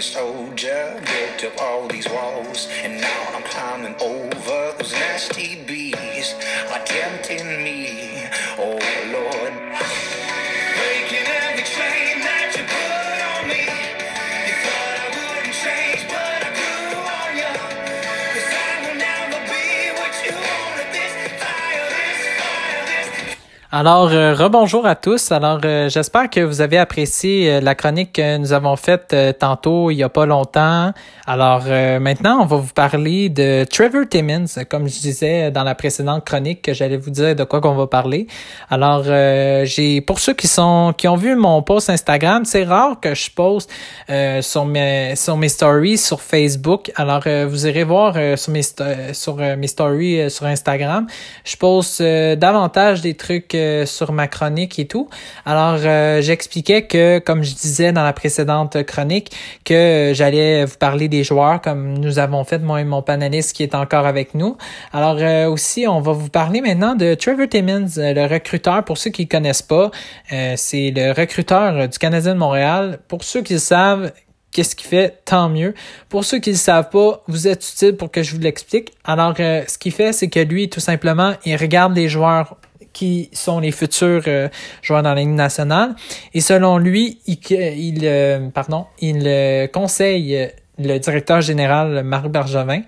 a soldier, built up all these walls, and now I'm climbing over those nasty bees Alors, euh, rebonjour à tous. Alors, euh, j'espère que vous avez apprécié euh, la chronique que nous avons faite euh, tantôt, il y a pas longtemps. Alors, maintenant, on va vous parler de Trevor Timmons, comme je disais dans la précédente chronique que j'allais vous dire de quoi qu'on va parler. Alors, j'ai pour ceux qui sont qui ont vu mon post Instagram, c'est rare que je poste sur mes sur mes stories sur Facebook. Alors, vous irez voir sur mes sur mes stories sur Instagram. Je poste davantage des trucs euh, sur ma chronique et tout. Alors, euh, j'expliquais que, comme je disais dans la précédente chronique, que euh, j'allais vous parler des joueurs comme nous avons fait, moi et mon panéliste qui est encore avec nous. Alors, aussi, on va vous parler maintenant de Trevor Timmons, euh, le recruteur. Pour ceux qui ne connaissent pas, c'est le recruteur du Canadien de Montréal. Pour ceux qui le savent, qu'est-ce qu'il fait, tant mieux. Pour ceux qui ne le savent pas, vous êtes utile pour que je vous l'explique. Alors, ce qu'il fait, c'est que lui, tout simplement, il regarde les joueurs qui sont les futurs euh, joueurs dans la Ligue nationale. Et selon lui, il, euh, pardon, il euh, conseille euh, le directeur général Marc Bergevin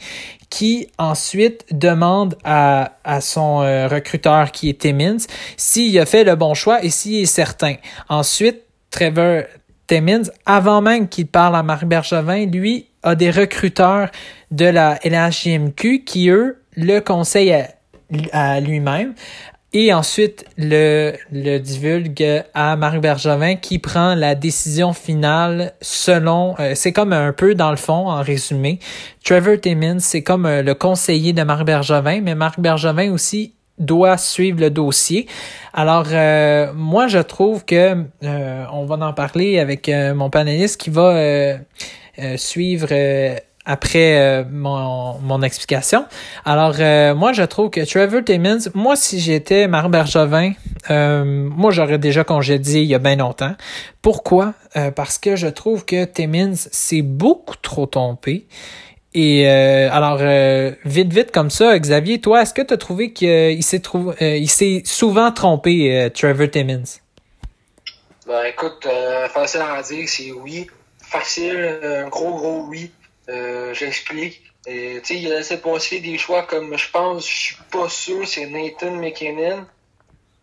qui ensuite demande à, à son euh, recruteur qui est Timmins s'il a fait le bon choix et s'il est certain. Ensuite, Trevor Timmins, avant même qu'il parle à Marc Bergevin, lui a des recruteurs de la LHJMQ qui, eux, le conseillent à, à lui-même et ensuite le, le divulgue à Marc Bergevin qui prend la décision finale selon, euh, c'est comme un peu dans le fond, en résumé. Trevor Timmins, c'est comme euh, le conseiller de Marc Bergevin, mais Marc Bergevin aussi doit suivre le dossier. Alors euh, moi je trouve que euh, on va en parler avec euh, mon panéliste qui va suivre après euh, mon, mon explication. Alors, euh, moi, je trouve que Trevor Timmins, moi, si j'étais Marc Bergevin, euh, moi, j'aurais déjà congédié il y a bien longtemps. Pourquoi? Euh, parce que je trouve que Timmins s'est beaucoup trop trompé. Et euh, alors, euh, vite, vite comme ça, Xavier, toi, est-ce que tu as trouvé qu'il s'est euh, il s'est souvent trompé, Trevor Timmins? Ben écoute, facile à dire, c'est oui. Facile, un gros gros oui. Euh, J'explique. Sais, il a laissé passer des choix comme je pense, je suis pas sûr, c'est Nathan McKinnon.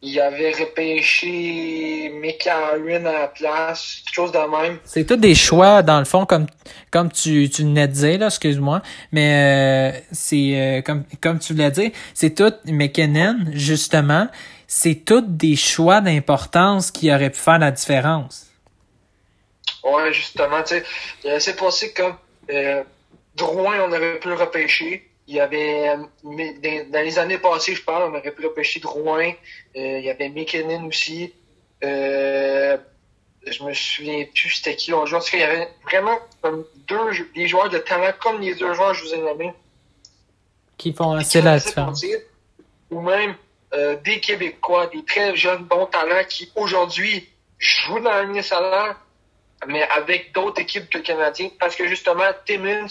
Il avait repêché McCarron à la place, quelque chose de même. C'est tous des choix, dans le fond, comme comme tu, tu venais de dire, excuse-moi, mais euh, c'est euh, comme, comme tu voulais dire, c'est tout McKinnon, justement, c'est tous des choix d'importance qui auraient pu faire la différence. Ouais, justement, tu sais, il a laissé passer comme euh, Drouin, on aurait pu le repêcher. Il y avait, mais dans, les années passées, je parle, on aurait pu repêcher Drouin. Euh, il y avait McKinnon aussi. Euh, je me souviens plus c'était qui l'autre joueur. Parce qu'il y avait vraiment comme deux des joueurs de talent comme les deux joueurs que je vous ai nommés. Qui font assez la différence. Ou même euh, des Québécois, des très jeunes bons talents qui aujourd'hui jouent dans la ligne salaire, mais avec d'autres équipes que le Canadien, parce que justement, Timmins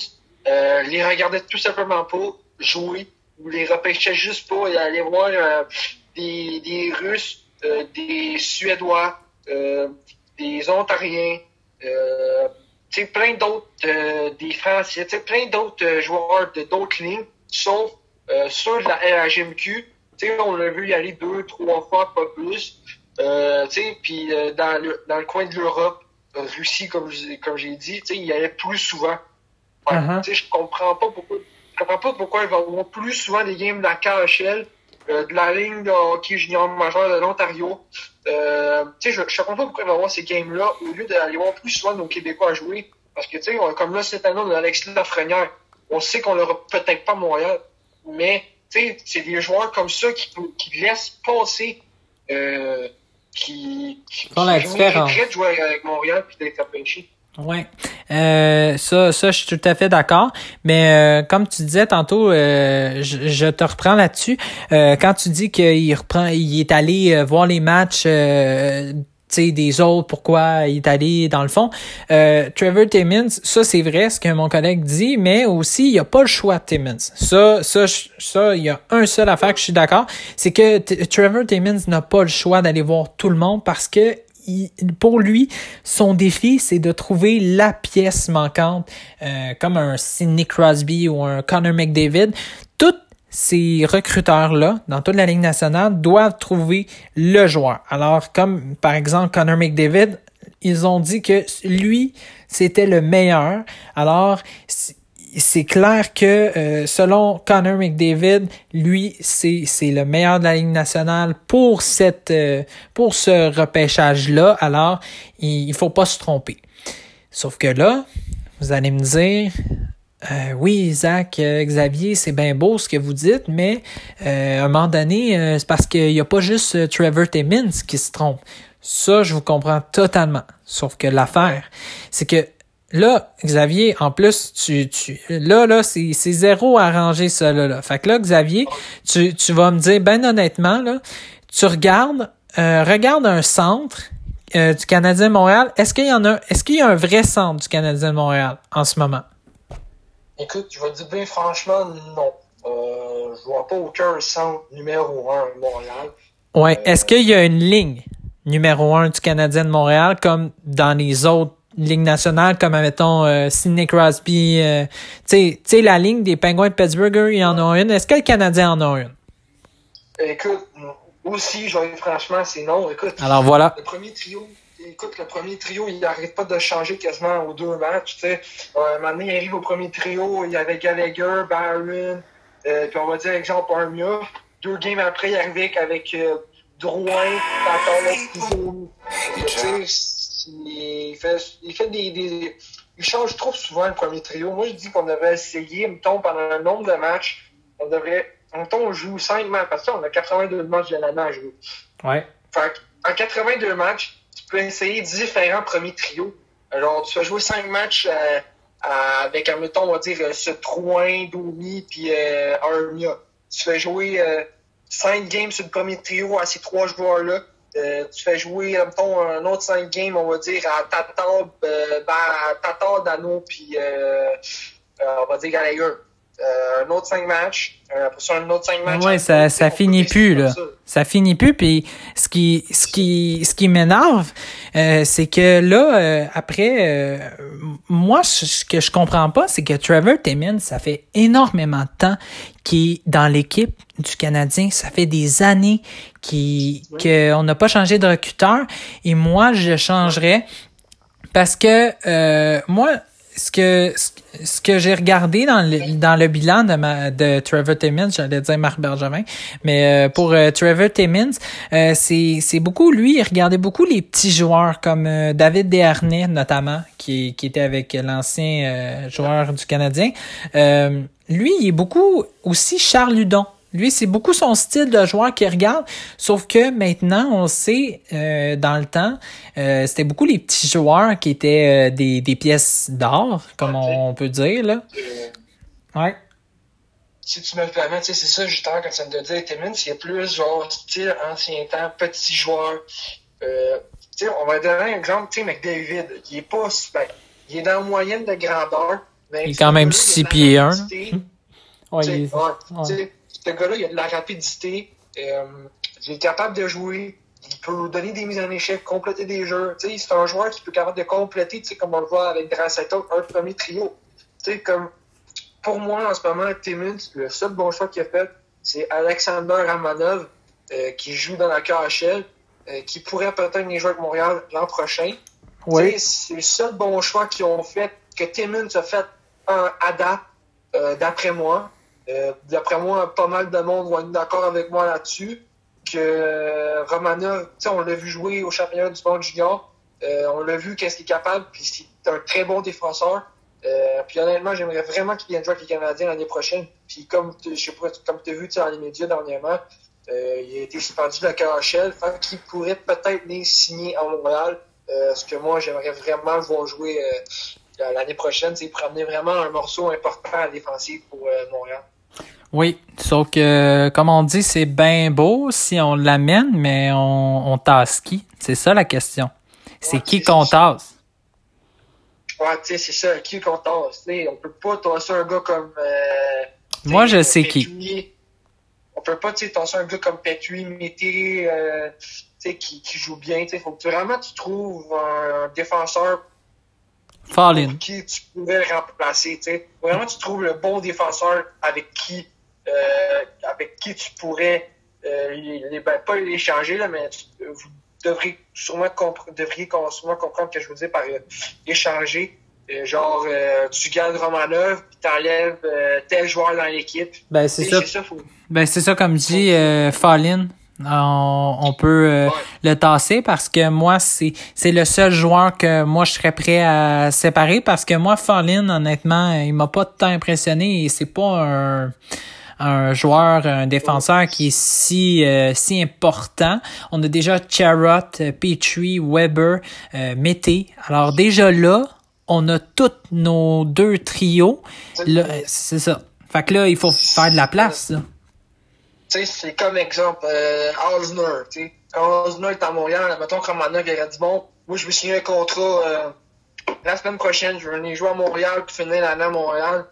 euh, les regardait tout simplement pas jouer, ou les repêchait juste pas, et voir euh, des, des Russes, euh, des Suédois, euh, des Ontariens, euh, plein d'autres, euh, des Français, plein d'autres joueurs de d'autres lignes, sauf ceux de la sais, on l'a vu y aller deux, trois fois, pas plus. Puis dans, le, dans le coin de l'Europe, Russie, comme je- comme j'ai dit, tu sais, il y allait plus souvent. Ouais, Uh-huh. Tu sais, je comprends pas pourquoi, je comprends pas pourquoi il va avoir plus souvent des games de la KHL, euh, de la ligne de hockey junior majeur de l'Ontario. Euh, tu sais, je, je comprends pas pourquoi il va avoir ces games-là au lieu d'aller voir plus souvent nos Québécois jouer. Parce que, tu sais, comme là, cette année, on a Alexis Lafrenière. On sait qu'on l'aura peut-être pas à Montréal, mais, tu sais, c'est des joueurs comme ça qui, qui laissent passer, euh, qui, qui, Font la différence. de jouer avec Montréal puis d'être repêchés. Ouais. Euh, ça, ça, je suis tout à fait d'accord. Mais euh, comme tu disais tantôt, euh, je, je te reprends là-dessus. Quand tu dis qu'il reprend, il est allé voir les matchs des autres, pourquoi il est allé dans le fond. Euh, Trevor Timmons, ça c'est vrai ce que mon collègue dit, mais aussi il n'y a pas le choix de Timmons. Ça, ça, ça, il y a un seul affaire que je suis d'accord, c'est que Trevor Timmons n'a pas le choix d'aller voir tout le monde parce que pour lui, son défi, c'est de trouver la pièce manquante, euh, comme un Sidney Crosby ou un Connor McDavid. Ces recruteurs-là, dans toute la Ligue nationale, doivent trouver le joueur. Alors, comme par exemple Connor McDavid, ils ont dit que lui, c'était le meilleur. Alors, c'est clair que euh, selon Connor McDavid, lui, c'est le meilleur de la Ligue nationale pour cette euh, pour ce repêchage-là. Alors, il, il faut pas se tromper. Sauf que là, vous allez me dire, euh, oui, Zach, euh, Xavier, c'est bien beau ce que vous dites, mais euh, à un moment donné, c'est parce qu'il n'y a pas juste Trevor Timmins qui se trompe. Ça, je vous comprends totalement. Sauf que l'affaire, c'est que là, Xavier, en plus, tu, tu là, là, c'est, c'est zéro arrangé ça, là, là. Fait que là, Xavier, tu, tu vas me dire, ben honnêtement, là, tu regardes, regarde un centre du Canadien de Montréal. Est-ce qu'il y en a, est-ce qu'il y a un vrai centre du Canadien de Montréal en ce moment? Écoute, je vais te dire bien franchement, non. Euh, je vois pas aucun centre numéro un à Montréal. Ouais. Euh, Est-ce qu'il y a une ligne numéro un du Canadien de Montréal comme dans les autres lignes nationales, comme mettons euh, Sidney Crosby, euh, tu sais, la ligne des Penguins de Pittsburgh, il y en a une. Est-ce que le Canadien en a une? Écoute, aussi, je vais franchement, c'est non. Écoute, Alors voilà. Le premier trio, écoute, le premier trio, il n'arrête pas de changer quasiment aux deux matchs. Tu sais. Euh, maintenant, il arrive au premier trio, il y avait Gallagher, Barron, euh, puis on va dire, exemple, Armia. Deux games après, il arrivait avec euh, Drouin, Tatar, il fait, il fait des, des, Il change trop souvent le premier trio. Moi, je dis qu'on devrait essayer, mettons, pendant un nombre de matchs, on devrait. Mettons, on joue cinq matchs, parce que on a 82 matchs de l'année à jouer. Ouais. Fait en 82 matchs, peux essayer différents premiers trios. Alors, tu vas jouer cinq matchs euh, avec, mettons, on va dire, euh, ce Trouin, Domi, puis euh, Armia. Tu fais jouer euh, cinq games sur le premier trio à ces trois joueurs-là. tu fais jouer, mettons, un autre cinq games, on va dire, à Tatar, Tatar Dano, puis on va dire Gallagher. Euh, un autre 5 matchs, euh, après ça un autre 5 matchs. Ouais, ça, ça finit plus là. Ça. finit plus puis ce qui ce qui ce qui m'énerve euh, c'est que là après moi ce que je comprends pas c'est que Trevor Timmins ça fait énormément de temps qu'il est dans l'équipe du Canadien, ça fait des années qu'il qu'on n'a pas changé de recruteur et moi je changerais parce que moi ce que ce que j'ai regardé dans le, dans le bilan de, ma, de Trevor Timmins, j'allais dire Marc Bergevin, mais euh, pour euh, Trevor Timmins, euh, c'est, beaucoup, lui, il regardait beaucoup les petits joueurs comme David Desharnais notamment, qui, qui était avec l'ancien joueur du Canadien. lui, il est beaucoup aussi Charles Ludon. Lui, c'est beaucoup son style de joueur qu'il regarde, sauf que maintenant, on sait, euh, dans le temps, euh, c'était beaucoup les petits joueurs qui étaient euh, des, des pièces d'or, comme on, peut dire. Là. Ouais. Si tu me le permets, c'est ça justement quand ça me dire Timmins, c'est plus genre style ancien temps, petit joueur. On va donner un exemple, tu sais, McDavid, il est pas ben, il est dans la moyenne de grandeur. Mais il est quand même 6 pieds 1. Ouais, il est... ouais ce gars-là, il a de la rapidité. Euh, il est capable de jouer. Il peut donner des mises en échec, compléter des jeux. C'est un joueur qui peut capable de compléter, comme on le voit avec Draceta, un premier trio. comme pour moi, en ce moment, Timmins, le seul bon choix qu'il a fait, c'est Alexander Ramanov, euh, qui joue dans la KHL, euh, qui pourrait peut-être venir jouer avec Montréal l'an prochain. Oui. C'est le seul bon choix qu'ils ont fait, que Timmins a fait un ADA, d'après moi. Euh, d'après moi, pas mal de monde vont être d'accord avec moi là-dessus. Que euh, Romanov, on l'a vu jouer au championnat du monde junior. Euh, on l'a vu qu'est-ce qu'il est capable, puis c'est un très bon défenseur. Puis honnêtement, j'aimerais vraiment qu'il vienne jouer avec les Canadiens l'année prochaine. Puis comme tu as vu dans les médias dernièrement, il a été suspendu de la KHL, fait qu'il pourrait peut-être les signer à Montréal. Ce que moi j'aimerais vraiment voir jouer l'année prochaine, c'est pour amener vraiment un morceau important à défensive pour Montréal. Oui, sauf que, comme on dit, c'est bien beau si on l'amène, mais on, on tasse qui? C'est ça la question. C'est Ouais, qui qu'on tasse? Ouais, tu sais, c'est ça, qui qu'on tasse. tu sais, On peut pas tasser un gars comme. euh, Moi, je sais, qui. On peut pas, tasser un gars comme Petri, Mété, euh, tu sais, qui, qui joue bien. Tu sais, faut que vraiment tu trouves un défenseur Fallin. qui tu pourrais remplacer. Tu sais. Vraiment, tu trouves le bon défenseur avec qui, avec qui tu pourrais, euh, les, les- ben, pas l'échanger, là, mais tu, euh, vous devrez sûrement, compre- devriez sûrement comprendre ce que je veux dire par euh, échanger. Euh, genre, euh, tu gardes Romanov, puis t'enlèves euh, tel joueur dans l'équipe. Ben, c'est ça. C'est ça, faut... Ben, c'est ça, comme dit euh, Fallin. On, on peut euh, Ouais. le tasser parce que moi, c'est, c'est le seul joueur que moi, je serais prêt à séparer parce que moi, Fallin, honnêtement, il m'a pas tant impressionné et c'est pas un, un joueur, un défenseur qui est si, euh, si important. On a déjà Charrot, euh, Petrie, Weber, euh, Mété. Alors déjà là, on a tous nos deux trios. Euh, c'est ça. Fait que là, il faut faire de la place. Tu sais, c'est comme exemple, euh, Osner, tu sais. Quand Osner est à Montréal, mettons que Romanov il aurait dit, bon, moi, je vais signer un contrat, euh, la semaine prochaine, je vais venir jouer à Montréal, puis finir l'année à Montréal.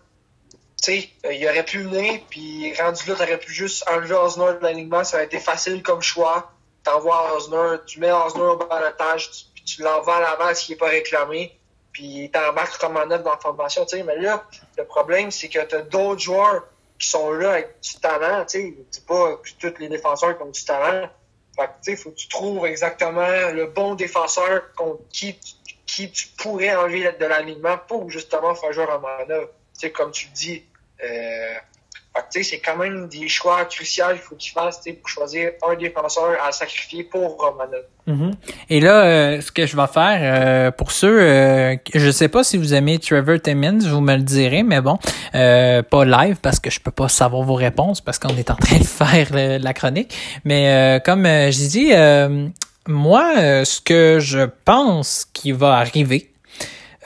Sais, euh, il aurait pu venir, puis rendu là, t'aurais pu juste enlever Osner de l'alignement, ça aurait été facile comme choix. T'envoies Osner, tu mets Osner au balotage, tu, puis tu l'envoies à l'avant s'il n'est pas réclamé, puis t'embarques Romanov dans la formation. Mais là, le problème, c'est que t'as d'autres joueurs qui sont là avec du talent, tu sais. C'est pas que tous les défenseurs qui ont du talent. Fait que, tu faut que tu trouves exactement le bon défenseur contre qui, qui tu pourrais enlever de l'alignement pour justement faire jouer Romanov. Tu sais, comme tu le dis, euh, c'est quand même des choix cruciaux qu'il faut qu'il fasse, pour choisir un défenseur à sacrifier pour Romanov. Mhm. Et là, euh, ce que je vais faire, euh, pour ceux, euh, je sais pas si vous aimez Trevor Timmins, vous me le direz, mais bon, euh, pas live parce que je peux pas savoir vos réponses parce qu'on est en train de faire la chronique. Mais euh, comme je dis, moi, ce que je pense qui va arriver,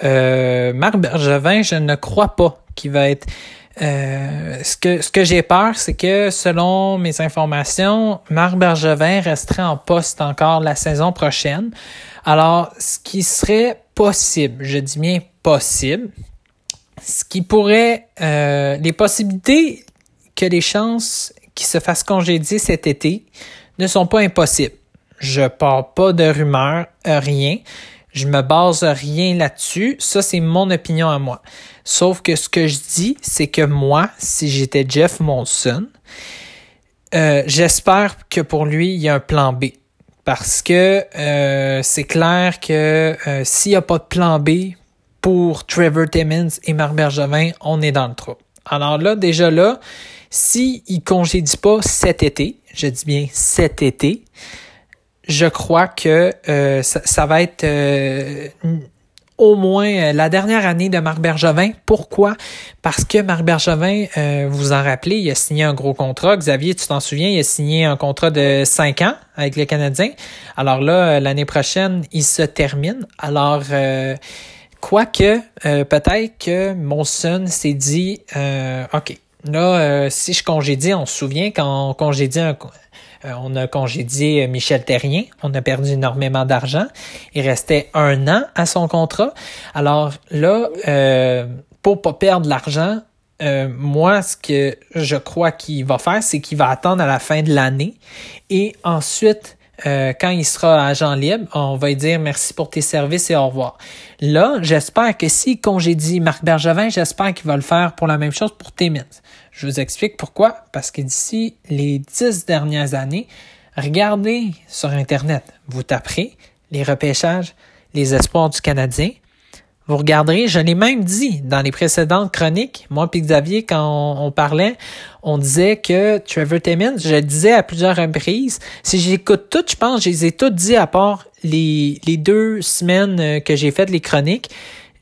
euh, Marc Bergevin, je ne crois pas qu'il va être euh, ce que, ce que j'ai peur, c'est que selon mes informations, Marc Bergevin resterait en poste encore la saison prochaine. Alors, ce qui serait possible, je dis bien possible, ce qui pourrait, euh, les possibilités que les chances qu'il se fasse congédier cet été ne sont pas impossibles. Je pars pas de rumeurs, euh, rien. Je me base rien là-dessus. Ça, c'est mon opinion à moi. Sauf que ce que je dis, c'est que moi, si j'étais Jeff Monson, euh, j'espère que pour lui, il y a un plan B. Parce que euh, c'est clair que euh, s'il n'y a pas de plan B pour Trevor Timmins et Marc Bergevin, on est dans le trou. Alors là, déjà là, s'il ne congédie pas cet été, je dis bien cet été, je crois que euh, ça, va être euh, au moins la dernière année de Marc Bergevin. Pourquoi? Parce que Marc Bergevin, euh, vous en rappelez, il a signé un gros contrat. Xavier, tu t'en souviens, il a signé un contrat de 5 ans avec les Canadiens. Alors là, l'année prochaine, il se termine. Alors, euh, quoique, euh, peut-être que Monson s'est dit, euh, OK, là, euh, si je congédie, on se souvient quand on congédie un euh, on a congédié Michel Terrien. On a perdu énormément d'argent. Il restait un an à son contrat. Alors là, euh, pour pas perdre l'argent, euh, moi, ce que je crois qu'il va faire, c'est qu'il va attendre à la fin de l'année et ensuite, euh, quand il sera agent libre, on va lui dire merci pour tes services et au revoir. Là, j'espère que s'il congédie Marc Bergevin, j'espère qu'il va le faire pour la même chose pour Timmins. Je vous explique pourquoi. Parce que d'ici les dix dernières années, regardez sur Internet. Vous taperez les repêchages, les espoirs du Canadien. Vous regarderez, je l'ai même dit dans les précédentes chroniques, moi et Xavier, quand on, parlait, on disait que Trevor Timmins, je le disais à plusieurs reprises, si j'écoute tout, je pense, je les ai toutes dit à part les, deux semaines que j'ai fait les chroniques,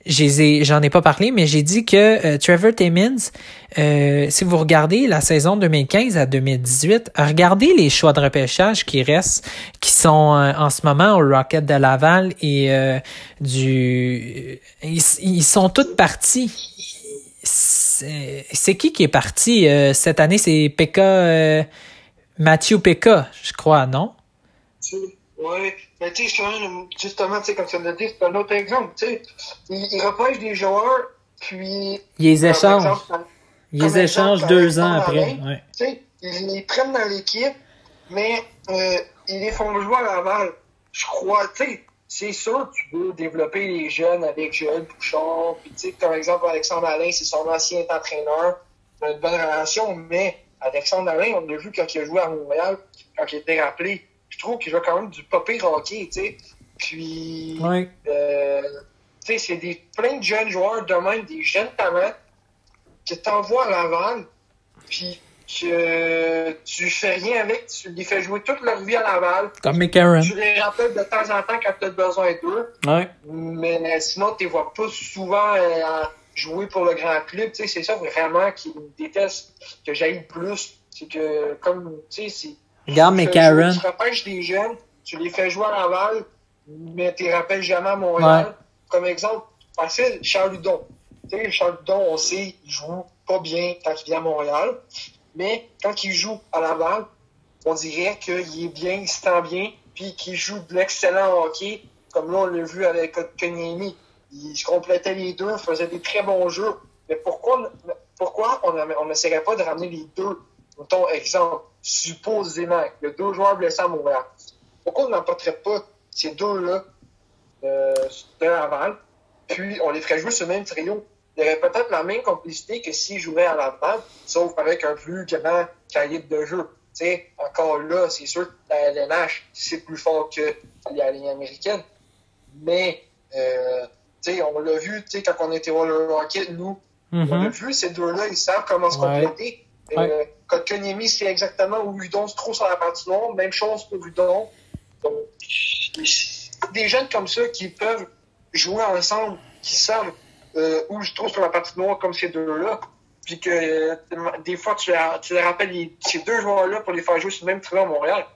j'en ai, pas parlé, mais j'ai dit que euh, Trevor Timmins, euh, si vous regardez la saison 2015 à 2018, regardez les choix de repêchage qui restent, qui sont euh, en ce moment au Rocket de Laval et euh, du, ils, ils, sont toutes partis. c'est qui qui est parti euh, cette année? C'est Pekka, euh, Mathieu Pekka, je crois, non? Oui, mais tu sais, justement, tu sais, comme tu l'as dit, c'est un autre exemple. Tu sais, il, il des joueurs, puis. Il les échange. Il les échange deux ans après. Ouais. Tu sais, ils les prennent dans l'équipe, mais euh, ils les font jouer à Laval. Je crois, tu sais, c'est sûr que tu veux développer les jeunes avec Joël Bouchard. Puis, tu sais, comme exemple, Alexandre Alain, c'est son ancien entraîneur. Une bonne relation, mais Alexandre Alain, on l'a vu quand il a joué à Montréal, quand il était rappelé. Je trouve qu'il joue quand même du popé hockey, tu sais. Puis, euh, tu sais, c'est des, plein de jeunes joueurs de même, des jeunes talents, que t'envoies à Laval, puis que tu fais rien avec, tu les fais jouer toute leur vie à Laval. Comme McCarron. Tu les rappelles de temps en temps quand tu as besoin d'eux. Ouais. Mais sinon, tu les vois pas souvent euh, jouer pour le grand club. Tu sais, c'est ça vraiment qui me déteste, que j'aille plus. C'est que, comme, tu sais, Regarde McCarron. Tu repêches des jeunes, tu les fais jouer à Laval, mais tu les rappelles jamais à Montréal. Comme exemple, facile, Charles Ludon. Tu sais, Charles Ludon, on sait, il joue pas bien quand il vient à Montréal. Mais quand il joue à Laval, on dirait qu'il est bien, il se sent bien, puis qu'il joue de l'excellent hockey, comme là on l'a vu avec Kanyemi. Il se complétait les deux, faisait des très bons jeux. Mais pourquoi, pourquoi on n'essaierait pas de ramener les deux? Mettons, exemple, supposément, il y a deux joueurs blessés à Montréal. Pourquoi on n'emporterait pas ces deux-là euh, de Laval, puis on les ferait jouer ce même trio? il y aurait peut-être la même complicité que s'il jouait à la bande, sauf avec un plus grand calibre de jeu. encore là, c'est sûr que la LNH, c'est plus fort que la ligne américaine. Mais, euh, on l'a vu quand on était au Rocket, nous, on a mm-hmm. vu ces deux-là, ils savent comment se compléter. Euh, quand Konyemi c'est exactement où Udon se trouve sur la partie longue. Même chose pour Udon. Donc, des jeunes comme ça qui peuvent jouer ensemble, qui savent euh, où je trouve sur la partie noire comme ces deux-là. Puis que euh, des fois, tu, les rappelles ces deux joueurs-là pour les faire jouer sur le même trio à Montréal.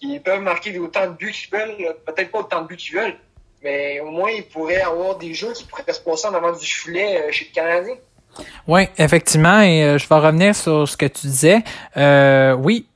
Ils peuvent marquer autant de buts qu'ils veulent, peut-être pas autant de buts qu'ils veulent, mais au moins ils pourraient avoir des jeux qui pourraient se passer en avant du filet euh, chez le Canadien. Oui, effectivement, et je vais revenir sur ce que tu disais. oui,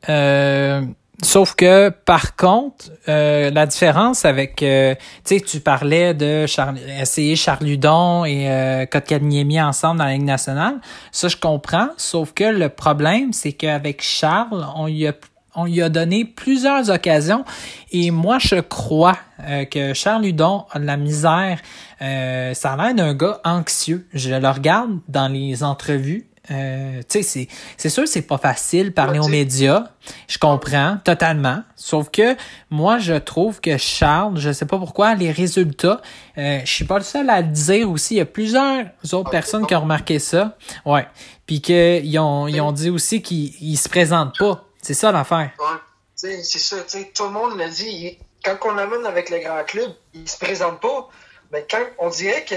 Sauf que, par contre, euh, la différence avec, euh, tu sais, tu parlais de Charles, essayer Charludon et euh, Kotkaniemi ensemble dans la Ligue nationale. Ça, je comprends. Sauf que le problème, c'est qu'avec Charles, on lui a on lui a donné plusieurs occasions et moi je crois euh, que Charles Hudon a de la misère. ça a l'air d'un gars anxieux. Je le regarde dans les entrevues euh, tu sais, c'est sûr c'est pas facile parler aux médias. Je comprends totalement. Sauf que moi, je trouve que Charles, je sais pas pourquoi, les résultats, euh, je suis pas le seul à le dire aussi. Il y a plusieurs autres personnes qui ont remarqué ça. Ouais. Puis qu'ils ont, ils ont dit aussi qu'ils se présentent pas. C'est ça l'affaire. Ouais. C'est ça. Tout le monde l'a dit. quand on amène avec les grands clubs, ils se présentent pas. Mais quand on dirait que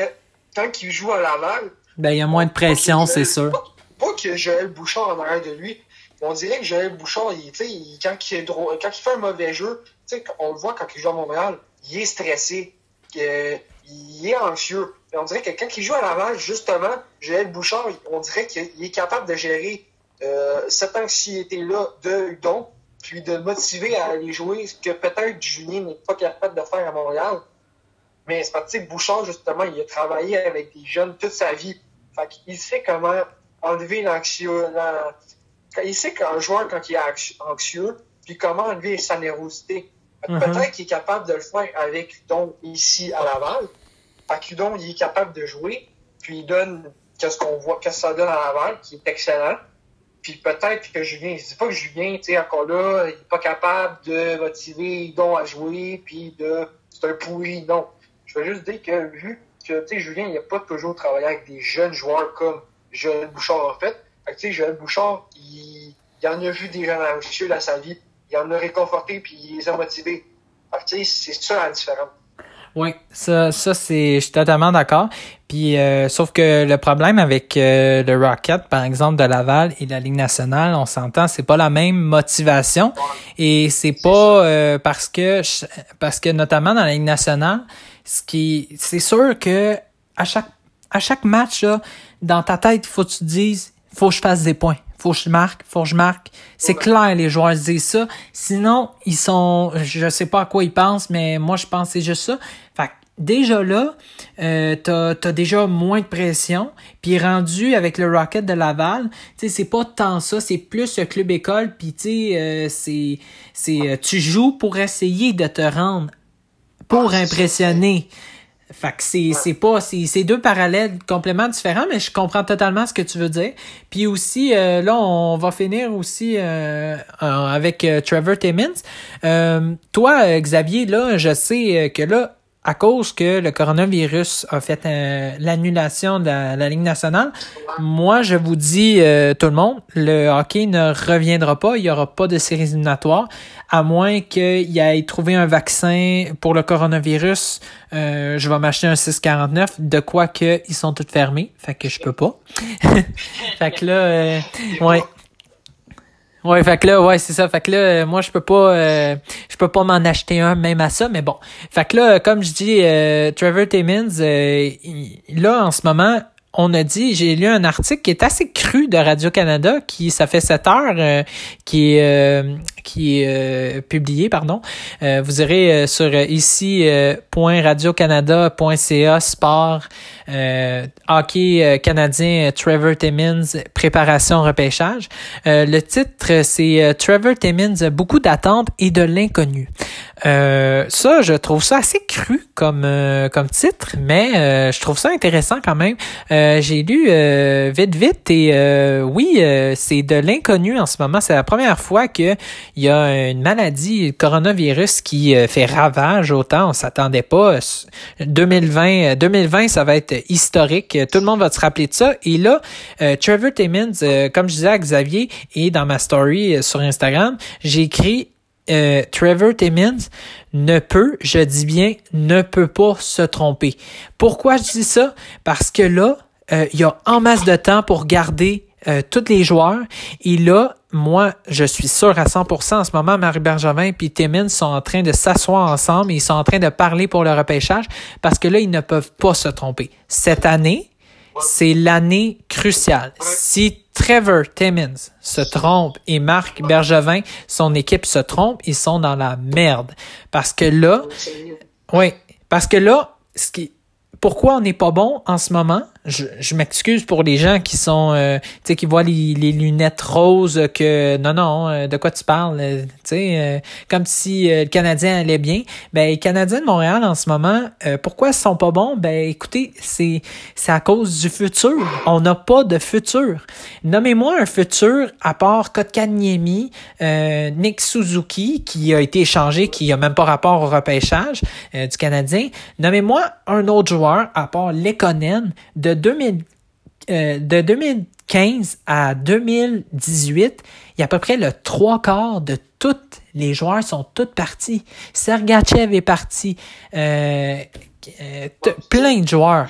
quand ils jouent à Laval, ben, il y a moins de pression, c'est sûr pas que Joël Bouchard en arrière de lui. On dirait que Joël Bouchard, il, il, quand, il quand il fait un mauvais jeu, on le voit quand il joue à Montréal, il est stressé, il est anxieux. on dirait que quand il joue à Laval, justement, Joël Bouchard, on dirait qu'il est capable de gérer euh, cette anxiété-là de Hudon, puis de le motiver à aller jouer, ce que peut-être Julien n'est pas capable de faire à Montréal. Mais c'est parce que Bouchard, justement, il a travaillé avec des jeunes toute sa vie. Fait qu'il sait comment enlever l'anxieux. Il sait qu'un joueur, quand il est anxieux, puis comment enlever sa nervosité. Mm-hmm. Peut-être qu'il est capable de le faire avec Udon ici à Laval. Fait qu'Udon, il est capable de jouer, puis il donne qu'est-ce qu'on voit, qu'est-ce que ça donne à Laval, qui est excellent. Puis peut-être que Julien, je dis pas que Julien, tu sais, encore là, il est pas capable de motiver Udon à jouer, puis de, c'est un pourri, non. Je veux juste dire que vu que, tu sais, Julien, il n'a pas toujours travaillé avec des jeunes joueurs comme Joël Bouchard a fait. tu sais, Joël Bouchard, il, en a vu des gens anxieux dans sa vie. Il en a réconforté puis il les a motivés. tu sais, c'est ça la différence. Oui, ça, ça c'est, je suis totalement d'accord. Puis, euh, sauf que le problème avec euh, le Rocket, par exemple, de Laval et la Ligue nationale, on s'entend, c'est pas la même motivation. Et c'est pas euh, parce que, parce que notamment dans la Ligue nationale, ce qui, c'est sûr que à chaque à chaque match, là, dans ta tête, il faut que tu te dises, faut que je fasse des points. Faut que je marque, faut que je marque. C'est clair, les joueurs disent ça. Sinon, ils sont, je sais pas à quoi ils pensent, mais moi, je pense que c'est juste ça. Fait que déjà là, euh, t'as as déjà moins de pression. Puis rendu avec le Rocket de Laval, tu sais, c'est pas tant ça, c'est plus le club école. Puis tu sais, euh, c'est, c'est, euh, tu joues pour essayer de te rendre, pour impressionner. Fait que c'est, c'est pas, c'est, c'est deux parallèles complètement différents, mais je comprends totalement ce que tu veux dire. Puis aussi, euh, là, on va finir aussi euh, avec euh, Trevor Timmins. toi, Xavier, là, je sais que là, à cause que le coronavirus a fait l'annulation de la, Ligue nationale, moi, je vous dis, tout le monde, le hockey ne reviendra pas. Il n'y aura pas de séries éliminatoires à moins qu'il ait trouvé un vaccin pour le coronavirus. Euh, je vais m'acheter un 649, de quoi que ils sont tous fermés, fait que je peux pas. fait que là, euh, ouais. Ouais, fait que là, ouais, c'est ça. Fait que là, euh, moi, je peux pas, euh, je peux pas m'en acheter un même à ça, mais bon. Fait que là, comme je dis, Trevor Timmins, là, en ce moment, on a dit, j'ai lu un article qui est assez cru de Radio-Canada, qui, ça fait 7 heures, euh, qui est, euh, qui est euh, publié, pardon. vous irez sur ici, .radiocanada.ca sport, hockey canadien Trevor Timmins, préparation repêchage. le titre, c'est Trevor Timmins, beaucoup d'attentes et de l'inconnu. ça, je trouve ça assez cru comme, comme titre, mais je trouve ça intéressant quand même. Euh, j'ai lu euh, vite vite et euh, oui, c'est de l'inconnu en ce moment. C'est la première fois qu'il y a une maladie, le coronavirus, qui fait ravage autant. On s'attendait pas. 2020, 2020, ça va être historique. Tout le monde va se rappeler de ça. Et là, Trevor Timmons, comme je disais à Xavier et dans ma story sur Instagram, j'ai écrit Trevor Timmons ne peut, je dis bien, ne peut pas se tromper. Pourquoi je dis ça? Parce que là, euh, il y a en masse de temps pour garder euh, tous les joueurs. Et là, moi, je suis sûr à 100% en ce moment, Marie Bergevin et Timmins sont en train de s'asseoir ensemble et ils sont en train de parler pour le repêchage parce que là, ils ne peuvent pas se tromper. Cette année, c'est l'année cruciale. Si Trevor Timmins se trompe et Marc Bergevin, son équipe se trompe, ils sont dans la merde. Parce que là, oui, parce que là, ce qui, pourquoi on n'est pas bon en ce moment? Je, je m'excuse pour les gens qui sont, euh, tu sais, qui voient les, les, lunettes roses que, non, non, euh, de quoi tu parles? Euh, tu sais, comme si le Canadien allait bien. Ben, les Canadiens de Montréal en ce moment, pourquoi ils sont pas bons? Ben, écoutez, c'est, c'est à cause du futur. On n'a pas de futur. Nommez-moi un futur à part Kotkaniemi, Nick Suzuki, qui a été échangé, qui a même pas rapport au repêchage du Canadien. Nommez-moi un autre joueur à part Lekonen de 2000, euh, de 2015 à 2018, il y a à peu près le trois quarts de tous les joueurs sont tous partis. Sergachev est parti. Euh, euh, plein de joueurs.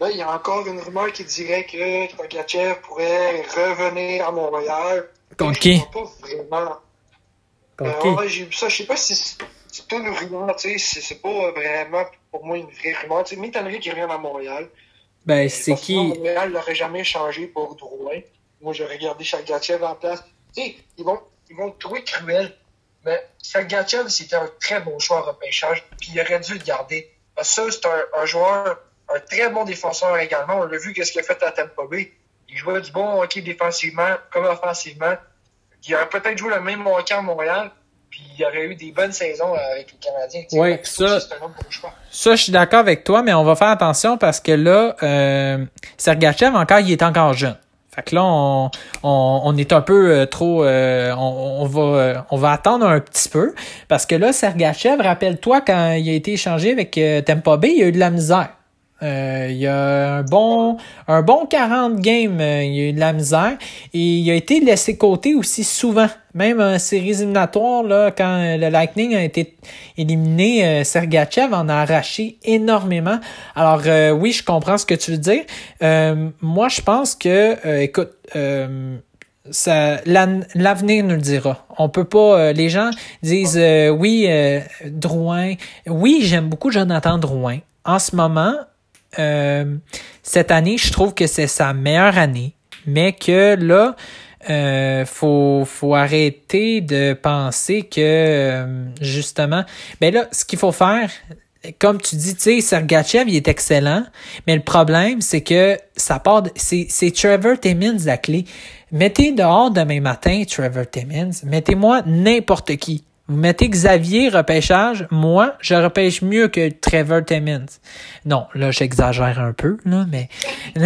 Là, il y a encore une rumeur qui dirait que Sergachev pourrait revenir à Montréal. Contre qui? Pas vraiment. Qui? j'ai vu ça. Je sais pas si c'est une rumeur, tu sais. C'est pas vraiment pour moi une vraie rumeur. Tu sais, m'étonnerait qu'il revienne à Montréal. Ben, c'est qui? Montréal l'aurait jamais changé pour Drouin. Moi, j'aurais gardé Sergachev en place. Tu sais, ils vont, ils vont le trouver cruel. Mais Sergachev, c'était un très bon choix repêchage, puis il aurait dû le garder. Parce que ça, c'est un, un, joueur, un très bon défenseur également. On l'a vu qu'est-ce qu'il a fait à Tampa Bay. Il jouait du bon hockey défensivement, comme offensivement. Il aurait peut-être joué le même hockey à Montréal, puis il y aurait eu des bonnes saisons avec les Canadiens. Oui, ça, ça, je suis d'accord avec toi, mais on va faire attention parce que là, euh, Sergachev, encore, il est encore jeune. Fait que là, on, on, est un peu euh, trop... Euh, on, on, va, euh, on va attendre un petit peu. Parce que là, Sergachev, rappelle-toi, quand il a été échangé avec Tampa Bay, il a eu de la misère. Euh, il y a un bon, un bon 40 games, euh, il y a eu de la misère. Et il a été laissé côté aussi souvent. Même en séries éliminatoires, là, quand le Lightning a été éliminé, euh, Sergachev en a arraché énormément. Alors oui, je comprends ce que tu veux dire. moi, je pense que, écoute, ça l'avenir nous le dira. On peut pas les gens disent oui Drouin. Oui, j'aime beaucoup Jonathan Drouin. En ce moment, euh, cette année, je trouve que c'est sa meilleure année, mais que là, euh, faut, faut arrêter de penser que euh, justement, ben là, ce qu'il faut faire, comme tu dis, tu sais, Sergachev, il est excellent, mais le problème, c'est que ça part, c'est, c'est Trevor Timmins la clé. Mettez dehors demain matin Trevor Timmins, mettez-moi n'importe qui. Vous mettez Xavier repêchage, moi, je repêche mieux que Trevor Timmins. Non, là, j'exagère un peu, là, mais...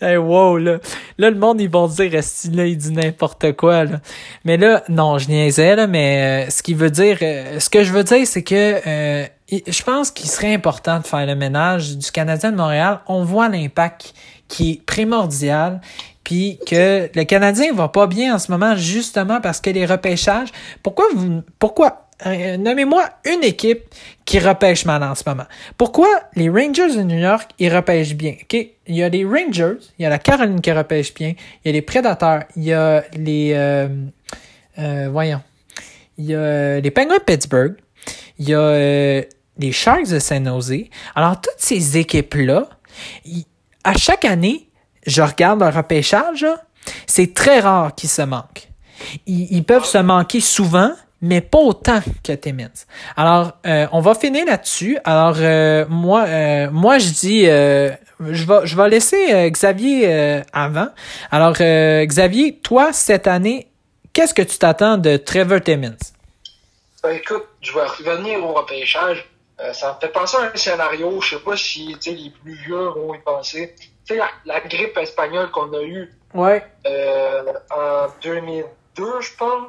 hey, wow, là. Là, le monde, ils vont dire, là, il dit n'importe quoi, là. Mais là, non, je niaisais, là, mais euh, ce qui veut dire... Euh, ce que je veux dire, c'est que... Euh, je pense qu'il serait important de faire le ménage du Canadien de Montréal. On voit l'impact qui est primordial puis que le Canadien va pas bien en ce moment justement parce que les repêchages. Pourquoi vous pourquoi euh, nommez-moi une équipe qui repêche mal en ce moment. Pourquoi les Rangers de New York ils repêchent bien? Ok, il y a les Rangers, il y a la Caroline qui repêche bien, il y a les Prédateurs, il y a les euh, euh, voyons, il y a les Penguins de Pittsburgh, il y a les Sharks de San Jose. Alors toutes ces équipes là, à chaque année je regarde un repêchage, c'est très rare qu'ils se manquent. Ils, peuvent se manquer souvent, mais pas autant que Timmins. Alors, euh, on va finir là-dessus. Alors, euh, moi, euh, moi, je dis, je vais, je vais laisser Xavier avant. Alors, Xavier, toi, cette année, qu'est-ce que tu t'attends de Trevor Timmins? Ben, écoute, je vais revenir au repêchage. ça me fait penser à un scénario. Je sais pas si les plus vieux vont y penser tu sais, la, grippe espagnole qu'on a eue ouais. euh, en 2002, je pense.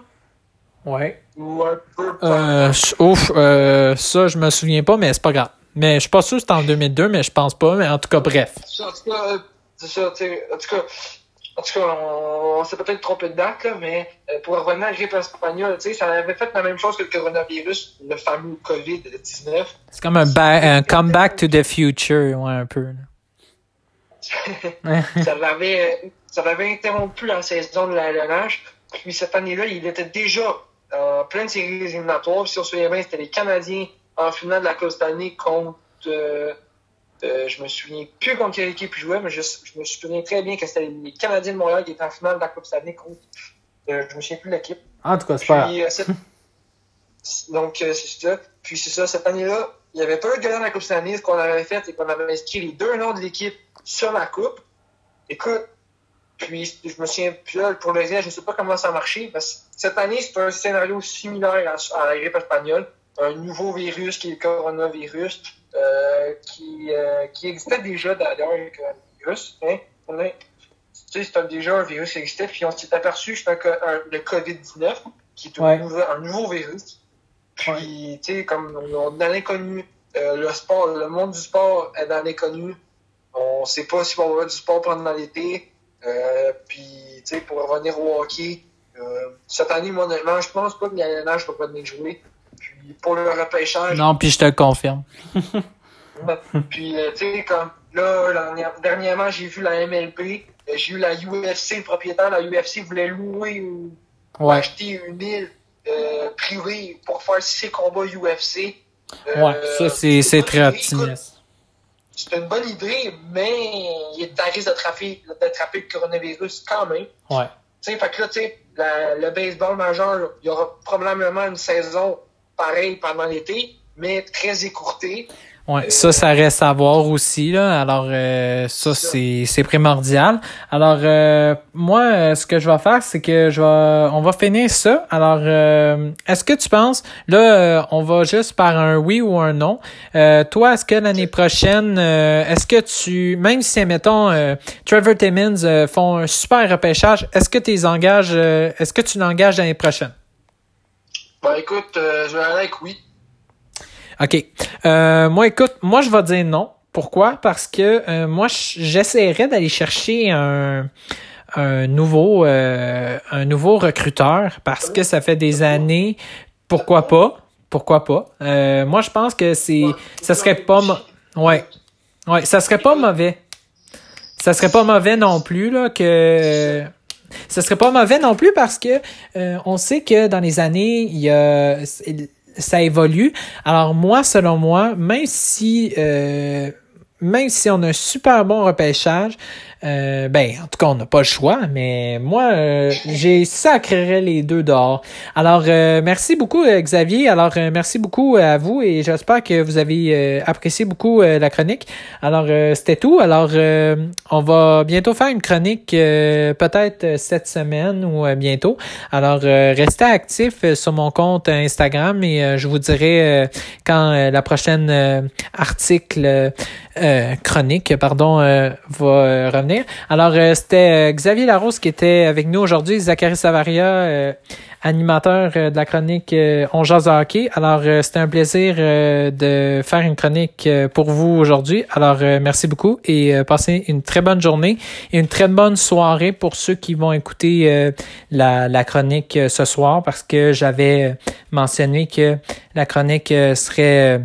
Ouais. Ou un peu euh, Ouf, euh, ça, je me souviens pas, mais c'est pas grave. Mais je suis pas sûr que c'était en 2002, mais je pense pas. Mais en tout cas, bref. En tout cas, en tout cas, en tout cas, on, s'est peut-être trompé de date, là, mais euh, pour revenir à la grippe espagnole, tu sais, ça avait fait la même chose que le coronavirus, le fameux COVID-19. C'est comme un, un comeback to the future, ouais, un peu. Là. Ça l'avait ça avait interrompu la saison de la LNH. Puis cette année-là, il était déjà en pleine série éliminatoire. Si on se souvient bien, c'était les Canadiens en finale de la Coupe année contre. Euh, euh, je me souviens plus contre quelle équipe ils jouaient, mais je, me souviens très bien que c'était les Canadiens de Montréal qui étaient en finale de la Coupe année contre. Euh, je me souviens plus de l'équipe. En tout cas, c'est pas. Euh, donc, c'est ça. Puis c'est ça, cette année-là, il n'y avait pas eu de gagnant de la Coupe année. Ce qu'on avait fait, c'est qu'on avait inscrit les deux noms de l'équipe sur la coupe. Écoute, puis je me souviens plus pour le reste, je ne sais pas comment ça a marché. Parce cette année, c'est un scénario similaire à, la grippe espagnole. Un nouveau virus qui est le coronavirus, euh, qui, euh, qui existait déjà d'ailleurs avec un virus. Hein? Tu sais, c'était déjà un virus qui existait, puis on s'est aperçu que c'était le COVID-19, qui est un, nouveau, virus. Puis, tu sais, comme on, est dans l'inconnu, euh, le sport, le monde du sport est dans l'inconnu. On ne sait pas si on va avoir du sport pendant l'été. Euh, puis, tu sais, pour revenir au hockey, euh, cette année, moi, honnêtement, je pense pas que la LNH va pas venir jouer. Puis, pour le repêchage. Non, puis je te confirme. puis, euh, tu sais, comme là, dernièrement, j'ai vu la MLP, j'ai eu la UFC, le propriétaire de la UFC voulait louer ou acheter une île privée pour faire ses combats UFC. ouais, ça, c'est très optimiste c'est une bonne idée, mais il est à risque d'attraper, le coronavirus quand même. Ouais. Tu sais, fait que là, le baseball majeur, il y aura probablement une saison pareille pendant l'été, mais très écourtée. Ouais, ça, ça reste à voir aussi, là. Alors, euh, ça, c'est, c'est primordial. Alors, euh, moi, euh, ce que je vais faire, c'est que je vais, on va finir ça. Alors, est-ce que tu penses, là, on va juste par un oui ou un non. toi, est-ce que l'année prochaine, est-ce que tu, même si, mettons, Trevor Timmins font un super repêchage, est-ce que tu les engages, est-ce que tu l'engages l'année prochaine? Ben, écoute, je vais aller avec oui. OK. Euh, moi, écoute, moi, je vais dire non. Pourquoi? Parce que euh, moi, j'essaierais d'aller chercher un, un nouveau euh, un nouveau recruteur parce que ça fait des années. Pourquoi pas? Pourquoi pas? moi, je pense que c'est. Ça serait pas. Ouais. Ouais, ça serait pas mauvais. Ça serait pas mauvais non plus, là, que. Ça serait pas mauvais non plus parce que on sait que dans les années, il y a ça évolue. Alors moi, selon moi, même si euh, même si on a un super bon repêchage, euh, ben, en tout cas, on n'a pas le choix, mais moi, euh, j'ai sacré les deux dehors. Alors, euh, merci beaucoup, Xavier. Alors, merci beaucoup à vous et j'espère que vous avez apprécié beaucoup la chronique. Alors, c'était tout. Alors, on va bientôt faire une chronique, peut-être cette semaine ou bientôt. Alors, restez actifs sur mon compte Instagram et je vous dirai quand la prochaine article chronique, pardon, va revenir alors, euh, c'était euh, Xavier Larousse qui était avec nous aujourd'hui, Zachary Savaria, euh, animateur de la chronique On jase hockey. Alors, c'était un plaisir de faire une chronique pour vous aujourd'hui. Alors, merci beaucoup et passez une très bonne journée et une très bonne soirée pour ceux qui vont écouter la chronique ce soir parce que j'avais mentionné que la chronique serait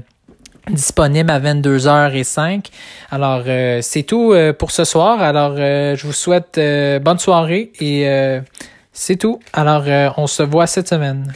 disponible à 22h05. Alors, euh, c'est tout euh, pour ce soir. Alors, euh, je vous souhaite bonne soirée et c'est tout. Alors, on se voit cette semaine.